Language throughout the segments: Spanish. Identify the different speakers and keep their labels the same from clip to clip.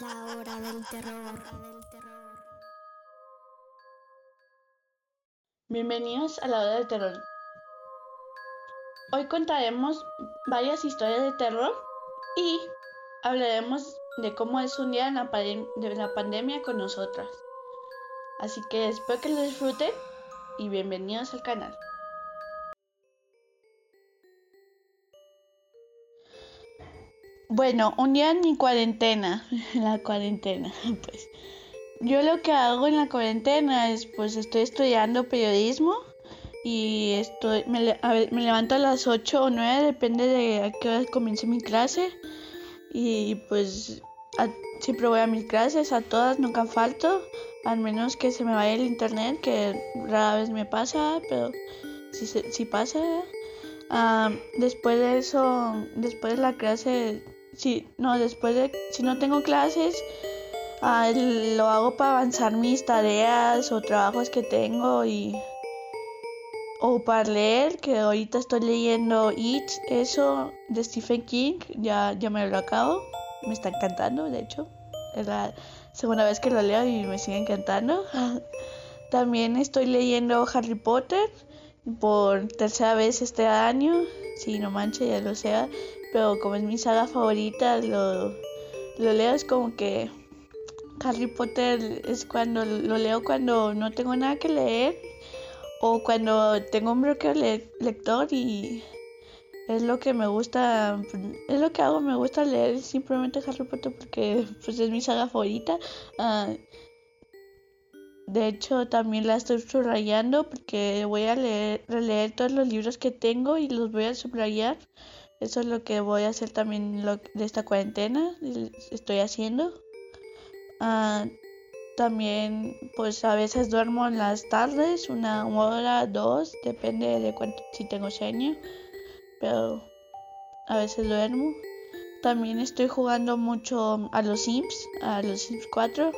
Speaker 1: La hora del terror.
Speaker 2: Bienvenidos a la hora del terror. Hoy contaremos varias historias de terror y hablaremos de cómo es un día la de la pandemia con nosotras. Así que espero que lo disfruten y bienvenidos al canal. Bueno, un día en mi cuarentena, en la cuarentena, pues yo lo que hago en la cuarentena es pues estoy estudiando periodismo y estoy me, me levanto a las 8 o 9, depende de a qué hora comience mi clase y pues siempre voy a mis clases, a todas nunca falto, al menos que se me vaya el internet, que rara vez me pasa, pero si, si pasa. Ah, después de eso, después de la clase si no después de si no tengo clases ah, lo hago para avanzar mis tareas o trabajos que tengo y o para leer que ahorita estoy leyendo It eso de Stephen King ya ya me lo acabo me está encantando de hecho es la segunda vez que lo leo y me sigue encantando. También estoy leyendo Harry Potter por tercera vez este año si no mancha ya lo sea pero como es mi saga favorita, lo, lo leo es como que Harry Potter es cuando lo leo cuando no tengo nada que leer o cuando tengo un bloqueo lector y es lo que me gusta, es lo que hago, me gusta leer simplemente Harry Potter porque pues es mi saga favorita. Ah, de hecho, también la estoy subrayando porque voy a leer, releer todos los libros que tengo y los voy a subrayar eso es lo que voy a hacer también de esta cuarentena. Estoy haciendo. Ah, también pues a veces duermo en las tardes, una hora, dos, depende de cuánto, si tengo sueño. Pero a veces duermo. También estoy jugando mucho a los Sims, a los Sims 4.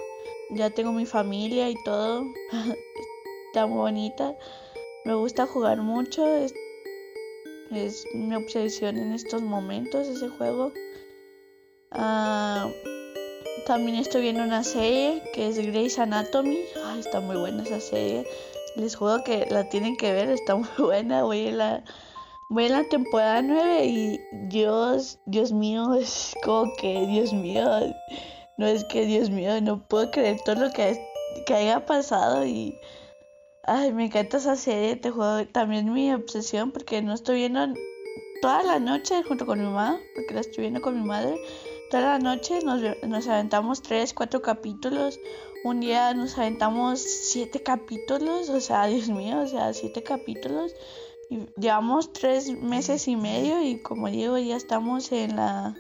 Speaker 2: Ya tengo mi familia y todo. Muy bonita. Me gusta jugar mucho. Es mi obsesión en estos momentos ese juego. Ah, también estoy viendo una serie que es Grey's Anatomy. está muy buena esa serie. Les juro que la tienen que ver, está muy buena. Voy en la, voy en la temporada 9 y Dios, Dios mío, es como que Dios mío. No es que Dios mío, no puedo creer todo lo que, que haya pasado y Ay, me encanta esa serie, te juego también mi obsesión porque no estoy viendo toda la noche junto con mi mamá, porque la estoy viendo con mi madre. Toda la noche nos, nos aventamos tres, cuatro capítulos. Un día nos aventamos siete capítulos, o sea, Dios mío, o sea, siete capítulos. Llevamos tres meses y medio y como digo, ya estamos en la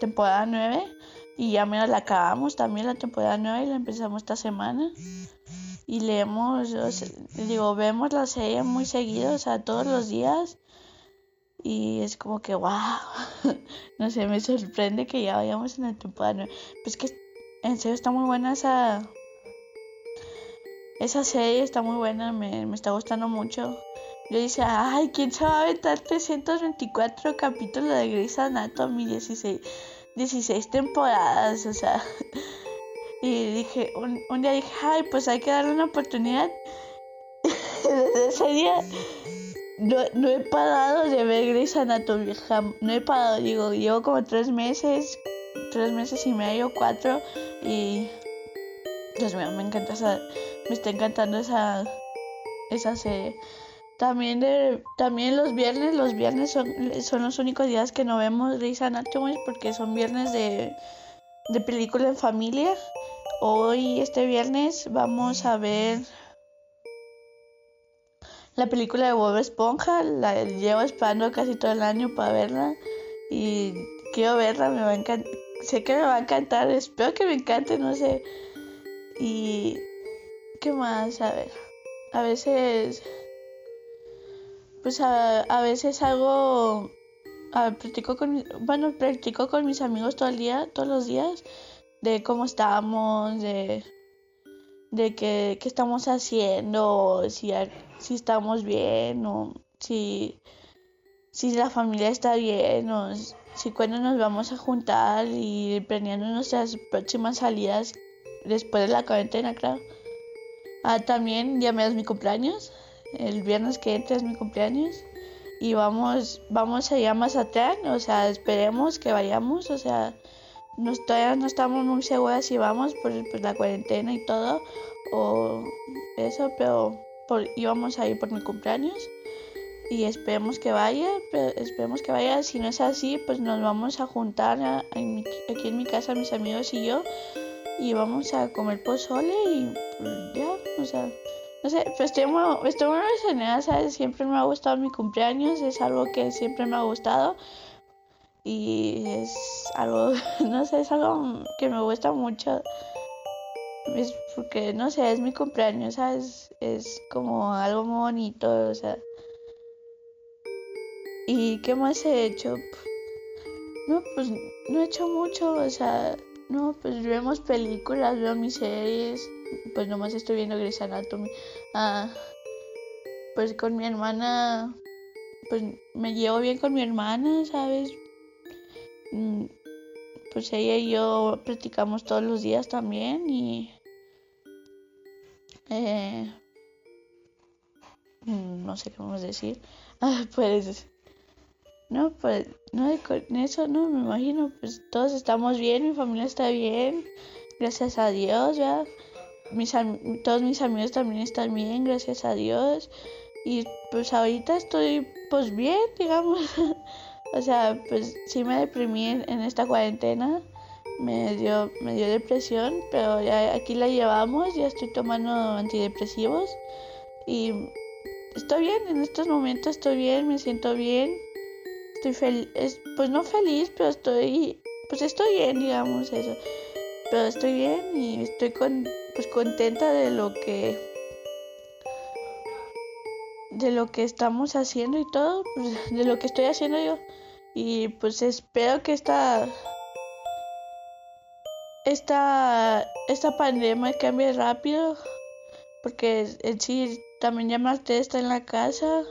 Speaker 2: temporada nueve y ya menos la acabamos también la temporada nueve y la empezamos esta semana y leemos, digo, vemos la serie muy seguido, o sea, todos los días. Y es como que, wow, no sé, me sorprende que ya vayamos en el temporada. Pues que en serio está muy buena esa, esa serie, está muy buena, me, me está gustando mucho. Yo dice, ay, ¿quién se va a aventar 324 capítulos de Grey's Anatomy? 16, 16 temporadas, o sea, y dije, un, día dije, ay, pues hay que darle una oportunidad. Desde ese día no, he parado de ver Grey's Anatomy. No he parado, digo, llevo como tres meses, tres meses y medio, cuatro. Y Dios mío, me encanta esa, me está encantando esa, esa serie. También, también los viernes, los viernes son, son los únicos días que no vemos Grey's Anatomy porque son viernes de, de película en familia. Hoy, este viernes, vamos a ver la película de Bob Esponja. La llevo esperando casi todo el año para verla. Y quiero verla, me va a encantar. Sé que me va a encantar, espero que me encante, no sé. Y. ¿Qué más? A ver. A veces. Pues a, a veces hago. A practico con. Bueno, practico con mis amigos todo el día, todos los días de cómo estamos, de, de qué, estamos haciendo, si, si estamos bien o si, si la familia está bien o si cuando nos vamos a juntar y planeando nuestras próximas salidas después de la cuarentena, claro. Ah, también ya me es mi cumpleaños. El viernes que entra es mi cumpleaños. Y vamos, vamos allá más atrás, o sea, esperemos que vayamos, o sea, no, todavía no estamos muy seguras si vamos por, la cuarentena y todo, o eso, pero íbamos a ir por mi cumpleaños y esperemos que vaya, pero esperemos que vaya, si no es así, pues nos vamos a juntar aquí en mi casa mis amigos y yo y vamos a comer pozole y pues, ya, o sea, no sé, pues estoy muy, estoy muy emocionada, ¿sabes? Siempre me ha gustado mi cumpleaños, es algo que siempre me ha gustado y es algo, no sé, es algo que me gusta mucho. Es porque, no sé, es mi cumpleaños, ¿sabes? Es como algo muy bonito, o sea. ¿Y qué más he hecho? No, pues no he hecho mucho, o sea, no, pues vemos películas, veo mis series, pues nomás estoy viendo Grey's. Ah, pues con mi hermana, pues me llevo bien con mi hermana, ¿sabes? Mm, pues ella y yo practicamos todos los días también y... Eh, mm, no sé a decir. Ah, pues no, pues, no, con eso no, me imagino, pues todos estamos bien, mi familia está bien, gracias a Dios, ya. Mis, todos mis amigos también están bien, gracias a Dios. Y pues ahorita estoy, pues bien, digamos. o sea, pues sí me deprimí en, esta cuarentena, me dio, me dio depresión, pero ya aquí la llevamos, ya estoy tomando antidepresivos. Y estoy bien, en estos momentos estoy bien, me siento bien estoy feliz, pues no feliz, pero estoy, pues estoy bien, digamos eso. Pero estoy bien y estoy con, pues contenta de lo que, de lo que estamos haciendo y todo, pues, de lo que estoy haciendo yo. Y pues espero que esta, esta, esta pandemia cambie rápido, porque en sí también ya Marte está en la casa.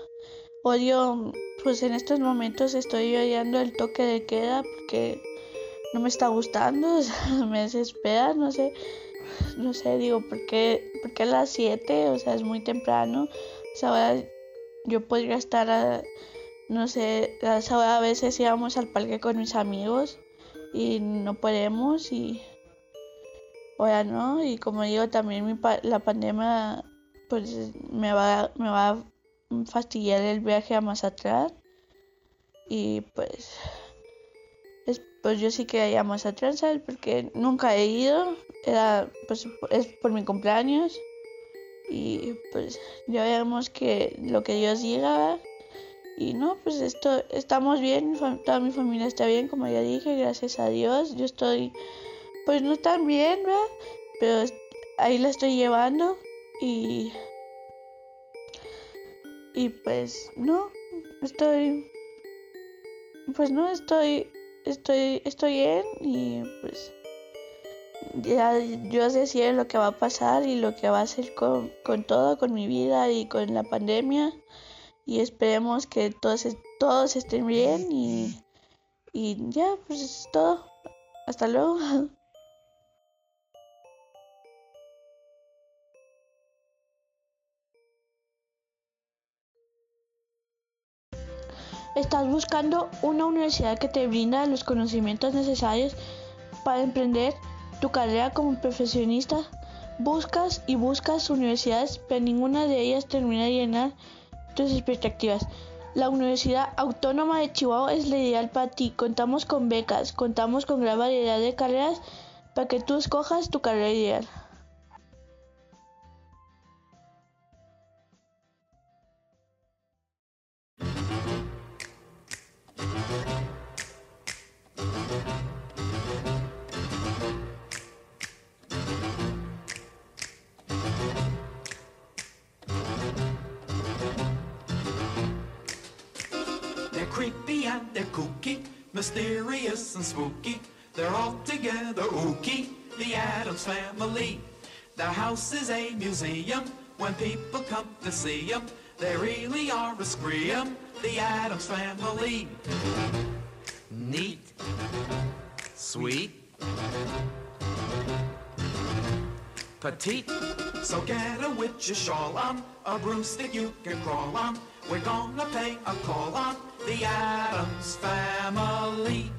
Speaker 2: Odio pues en estos momentos estoy oyendo el toque de queda porque no me está gustando, me desespera, no sé, no sé, digo, ¿por qué, porque a las 7? O sea, es muy temprano, o sea, yo podría estar, a, no sé, a a veces íbamos al parque con mis amigos y no podemos y ahora no, y como digo, también mi, la pandemia pues me va, me va fastidiar el viaje a Mazatlán y pues pues yo sí que a Mazatlán porque nunca he ido era pues es por mi cumpleaños y pues ya veremos que lo que Dios diga y no pues esto estamos bien toda mi familia está bien como ya dije gracias a Dios yo estoy pues no tan bien ¿verdad? pero ahí la estoy llevando y y pues no, estoy, pues no estoy, estoy, estoy bien y pues ya yo decía lo que va a pasar y lo que va a hacer con, con todo, con mi vida y con la pandemia y esperemos que todos, todos estén bien y, y ya, pues es todo. Hasta luego. ¿Estás buscando una universidad que te brinda los conocimientos necesarios para emprender tu carrera como profesionista? Buscas y buscas universidades, pero ninguna de ellas termina de llenar tus expectativas. La Universidad Autónoma de Chihuahua es la ideal para ti. Contamos con becas, contamos con gran variedad de carreras para que tú escojas tu carrera ideal.
Speaker 3: Mysterious and spooky. They're all together ooky, the Adams family. Their house is a museum when people come to see them. They really are a scream. the Adams Family. Neat, sweet, petite. So get a witch's shawl on, a broomstick you can crawl on. We're gonna pay a call on the Adams Family.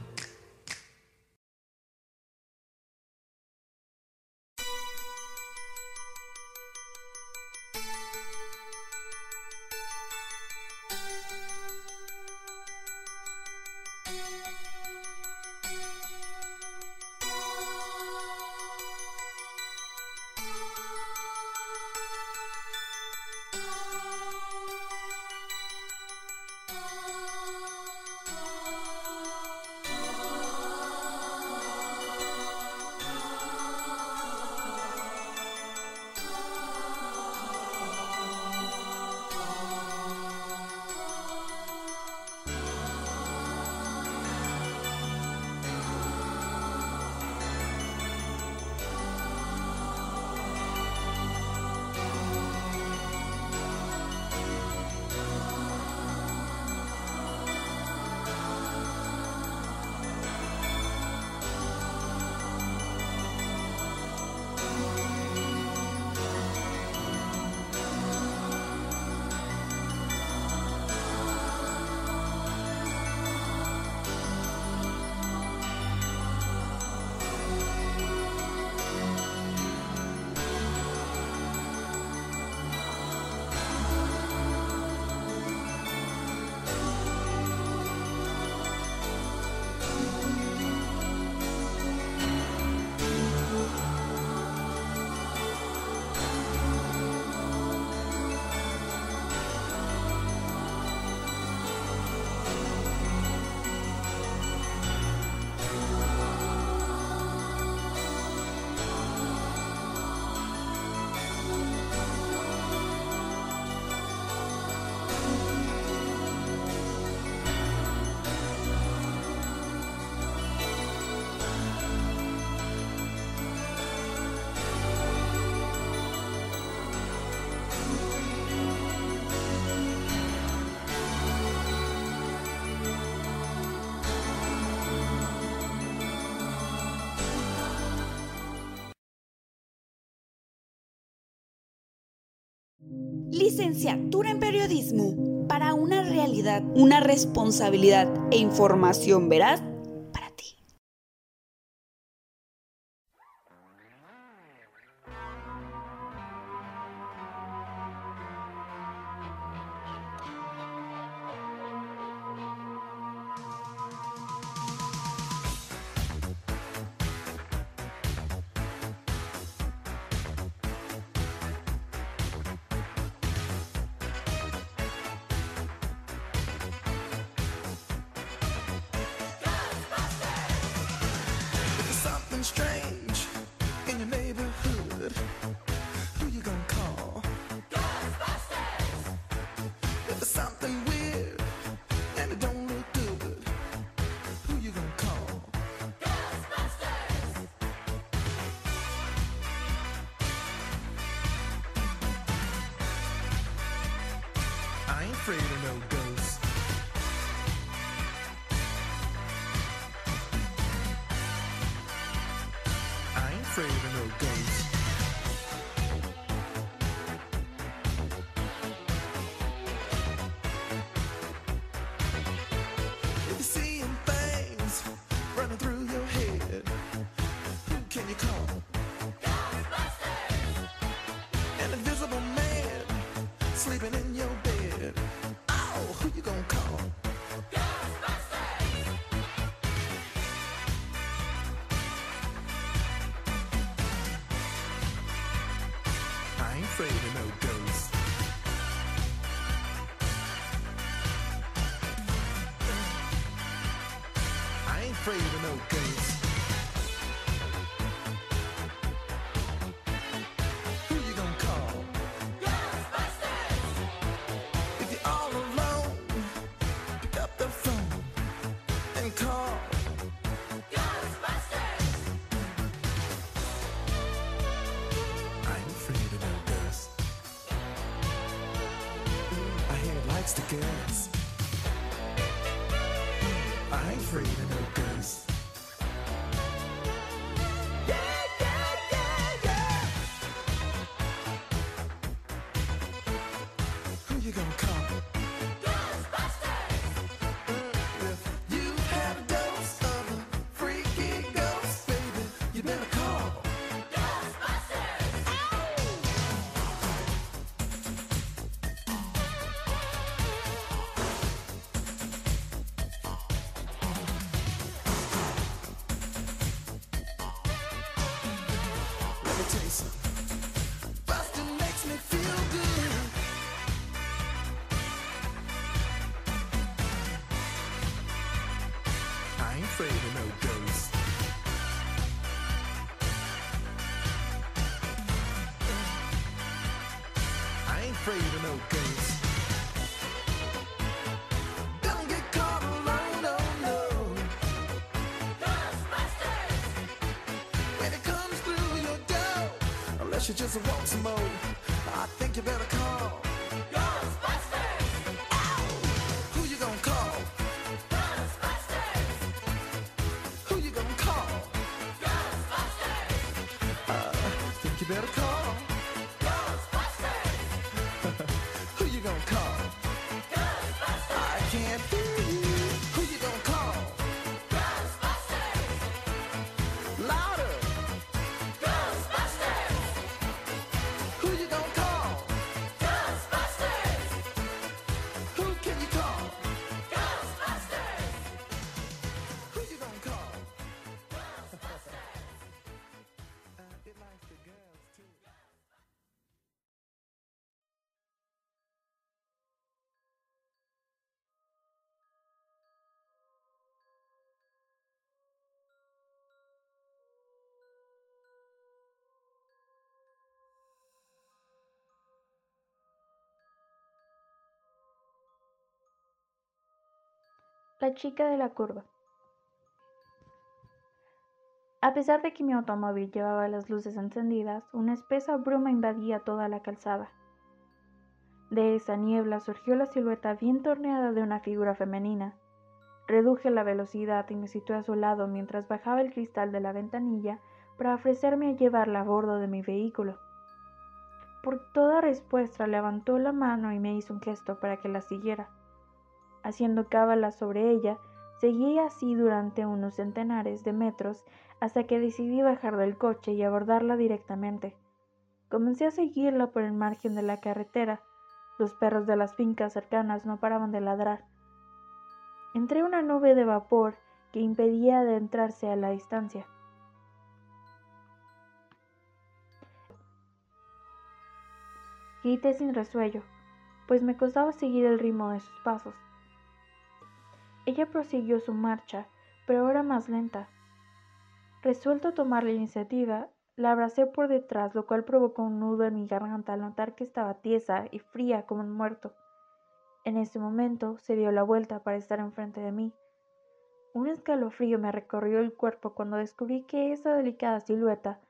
Speaker 4: Licenciatura en Periodismo para una realidad, una responsabilidad e información veraz
Speaker 5: afraid of no ghosts. I ain't afraid of no ghosts. Afraid of no ghosts. I ain't afraid of no ghosts. Afraid of no ghosts. walk some more.
Speaker 6: La chica de la curva. A pesar de que mi automóvil llevaba las luces encendidas, una espesa bruma invadía toda la calzada. De esa niebla surgió la silueta bien torneada de una figura femenina. Reduje la velocidad y me situé a su lado mientras bajaba el cristal de la ventanilla para ofrecerme a llevarla a bordo de mi vehículo. Por toda respuesta levantó la mano y me hizo un gesto para que la siguiera. Haciendo cábala sobre ella, seguí así durante unos centenares de metros hasta que decidí bajar del coche y abordarla directamente. Comencé a seguirla por el margen de la carretera. Los perros de las fincas cercanas no paraban de ladrar. Entré una nube de vapor que impedía adentrarse a la distancia. Grité sin resuello, pues me costaba seguir el ritmo de sus pasos. Ella prosiguió su marcha, pero ahora más lenta. Resuelto a tomar la iniciativa, la abracé por detrás, lo cual provocó un nudo en mi garganta al notar que estaba tiesa y fría como un muerto. En ese momento se dio la vuelta para estar enfrente de mí. Un escalofrío me recorrió el cuerpo cuando descubrí que esa delicada silueta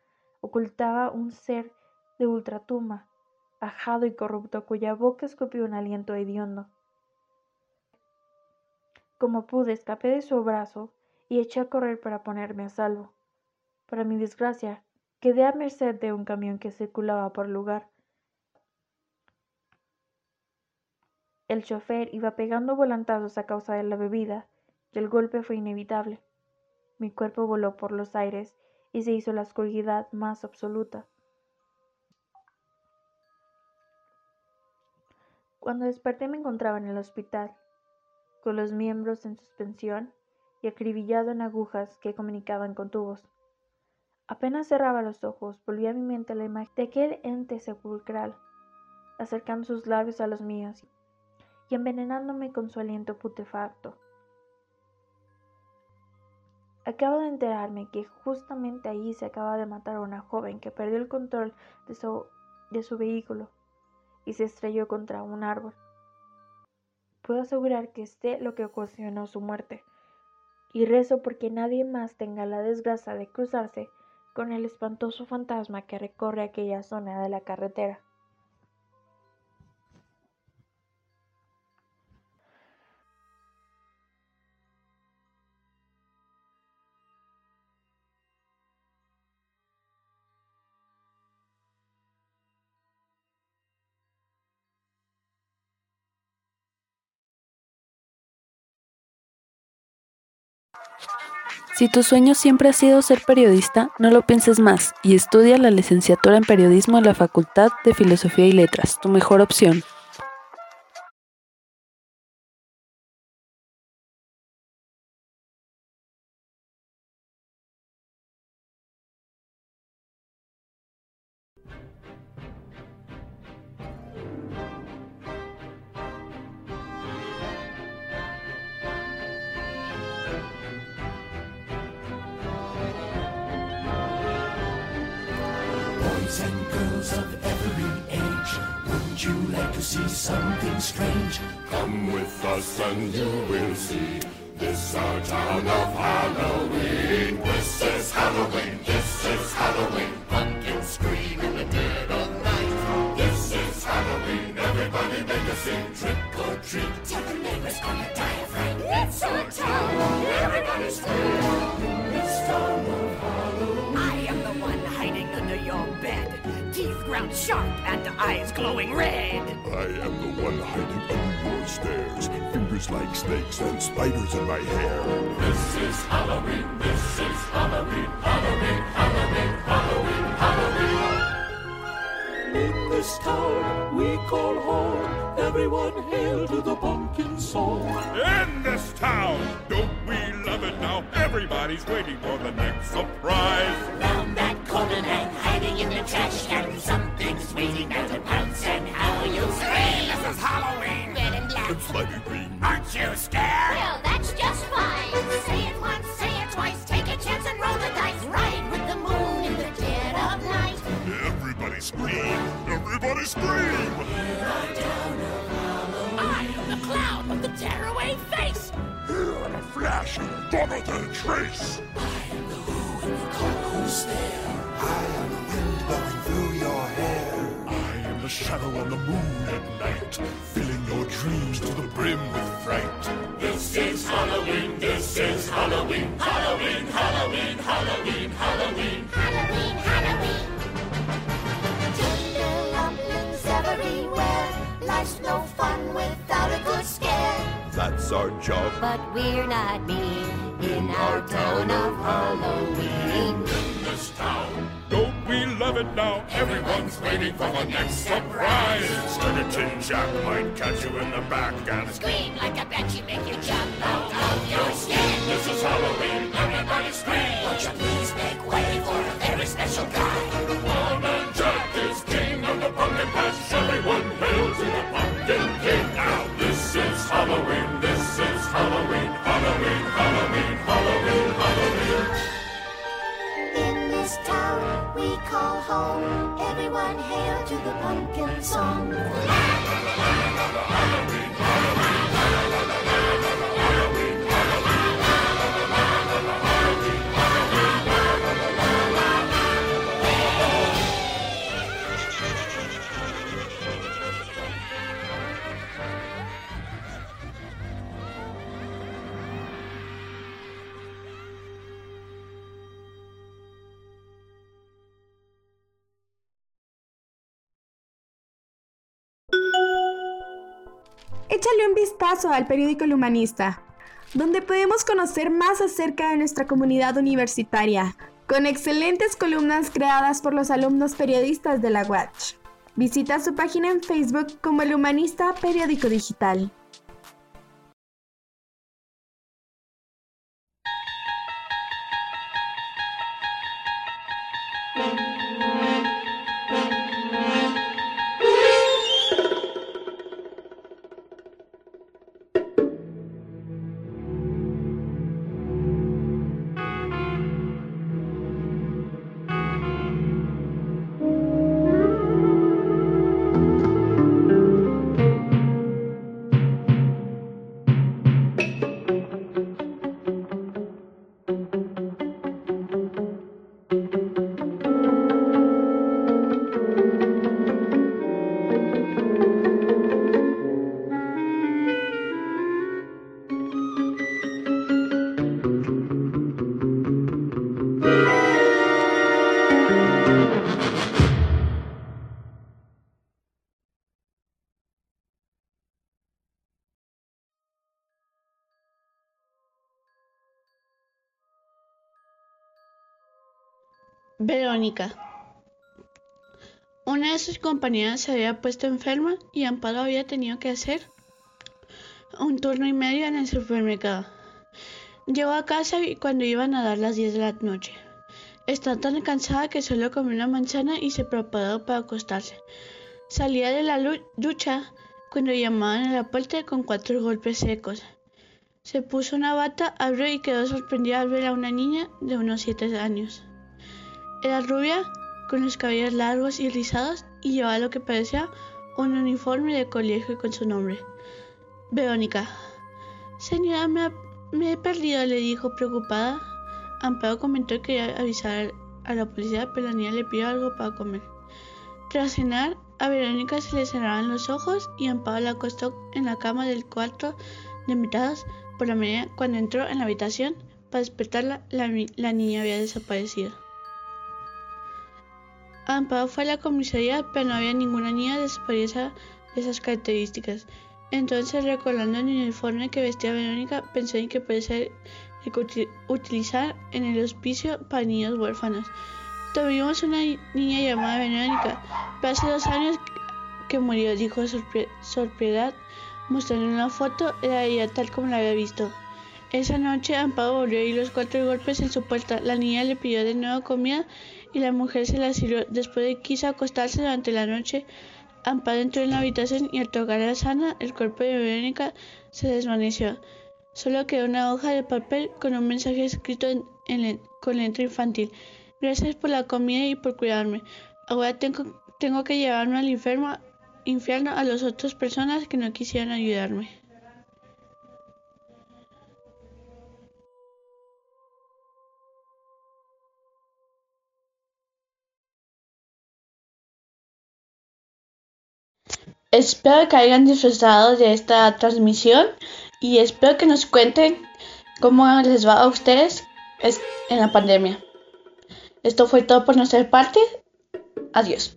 Speaker 6: ocultaba un ser de ultratumba, ajado y corrupto, cuya boca escupió un aliento hediondo. Como pude, escapé de su brazo y eché a correr para ponerme a salvo. Para mi desgracia, quedé a merced de un camión que circulaba por el lugar. El chofer iba pegando volantazos a causa de la bebida y el golpe fue inevitable. Mi cuerpo voló por los aires y se hizo la oscuridad más absoluta. Cuando desperté me encontraba en el hospital, con los miembros en suspensión y acribillado en agujas que comunicaban con tubos. Apenas cerraba los ojos, volvía a mi mente la imagen de aquel ente sepulcral, acercando sus labios a los míos y envenenándome con su aliento putefacto. Acabo de enterarme que justamente allí se acaba de matar a una joven que perdió el control de su vehículo y se estrelló contra un árbol. Puedo asegurar que sé lo que ocasionó su muerte y rezo porque nadie más tenga la desgracia de cruzarse con el espantoso fantasma que recorre aquella zona de la carretera.
Speaker 7: Si tu sueño siempre ha sido ser periodista, no lo pienses más y estudia la licenciatura en periodismo en la Facultad de Filosofía y Letras, tu mejor opción.
Speaker 8: Boys and girls of every age. Wouldn't you like to see something strange?
Speaker 9: Come with us and you will see. This our town of Halloween. This is Halloween. This is Halloween. Pumpkins scream in the dead of night. This is Halloween. Everybody make a scene. Trick or treat.
Speaker 8: Tell the neighbors on the diaphragm. It's our town. Everybody scream.
Speaker 10: Teeth ground sharp and eyes glowing red.
Speaker 9: I am the one hiding under your stairs. Fingers like snakes and spiders in my hair. This is Halloween. This is Halloween. Halloween. Halloween. Halloween. Halloween.
Speaker 8: In this town we call home. Everyone hail to the pumpkin song.
Speaker 9: In this town, don't we love it now? Everybody's waiting for the next surprise.
Speaker 10: Found that corner hang hiding in the trash can. Something's waiting there to pounce and how oh, you scream. This is Halloween. Red and black.
Speaker 9: And slimy green.
Speaker 10: Aren't you scared?
Speaker 11: Well, that's just fine. Say it once, say it twice. Take a chance and roll the dice. Ride with the moon in the dead of night.
Speaker 9: Everybody scream! Everybody scream!
Speaker 10: I am the clown with the tearaway face.
Speaker 9: Here in a flash, gone without a trace.
Speaker 8: I am the who and the cold who's there? I am the wind blowing through your hair.
Speaker 9: I am the shadow on the moon at night, filling your dreams to the brim with fright. This is Halloween, this is Halloween, Halloween, Halloween, Halloween, Halloween.
Speaker 11: Halloween, Halloween. Tinderlumblings everywhere. Life's no fun without a good scare.
Speaker 9: That's our job.
Speaker 11: But we're not mean in our town of Halloween.
Speaker 9: In this town, don't we love it now? Everyone's waiting for the next surprise. Instead Tin Jack might catch you in the back and
Speaker 11: Scream like a banshee, make you jump out of your skin.
Speaker 9: This is Halloween, everybody scream!
Speaker 11: Won't you please make way for a very special guy?
Speaker 9: One man Jack is king of the pumpkin patch. Everyone hail to the pumpkin king. Now this is Halloween, this is Halloween, Halloween, Halloween, Halloween, Halloween.
Speaker 11: We call home. Everyone hail to the pumpkin song.
Speaker 12: Échale un vistazo al periódico El Humanista, donde podemos conocer más acerca de nuestra comunidad universitaria, con excelentes columnas creadas por los alumnos periodistas de la Watch. Visita su página en Facebook como El Humanista Periódico Digital.
Speaker 2: Verónica. Una de sus compañeras se había puesto enferma y Amparo había tenido que hacer un turno y medio en el supermercado. Llegó a casa y cuando iban a dar las 10 de la noche. Estaba tan cansada que solo comió una manzana y se preparó para acostarse. Salía de la ducha cuando llamaban a la puerta con cuatro golpes secos. Se puso una bata, abrió y quedó sorprendida al ver a una niña de unos 7 años. Era rubia con los cabellos largos y rizados y llevaba lo que parecía un uniforme de colegio con su nombre. Verónica. Señora, me, he perdido, le dijo preocupada. Amparo comentó que quería avisar a la policía, pero la niña le pidió algo para comer. Tras cenar, a Verónica se le cerraban los ojos y Amparo la acostó en la cama del cuarto de invitados. Por la mañana, cuando entró en la habitación para despertarla, la niña había desaparecido. Amparo fue a la comisaría, pero no había ninguna niña de esas características. Entonces, recordando el uniforme que vestía Verónica, pensó en que puede ser utilizar en el hospicio para niños huérfanos. Tuvimos una ni- niña llamada Verónica, pero hace dos años que murió, dijo sorprendida, mostrando una foto, era ella tal como la había visto. Esa noche Amparo volvió oír los cuatro golpes en su puerta. La niña le pidió de nuevo comida y la mujer se la sirvió. Después de quiso acostarse durante la noche, Amparo entró en la habitación y al tocar a Sana, el cuerpo de Verónica se desvaneció. Solo quedó una hoja de papel con un mensaje escrito en, con letra infantil. Gracias por la comida y por cuidarme. Ahora tengo, que llevarme al infierno, infierno a las otras personas que no quisieran ayudarme. Espero que hayan disfrutado de esta transmisión y espero que nos cuenten cómo les va a ustedes es- en la pandemia. Esto fue todo por nuestra parte. Adiós.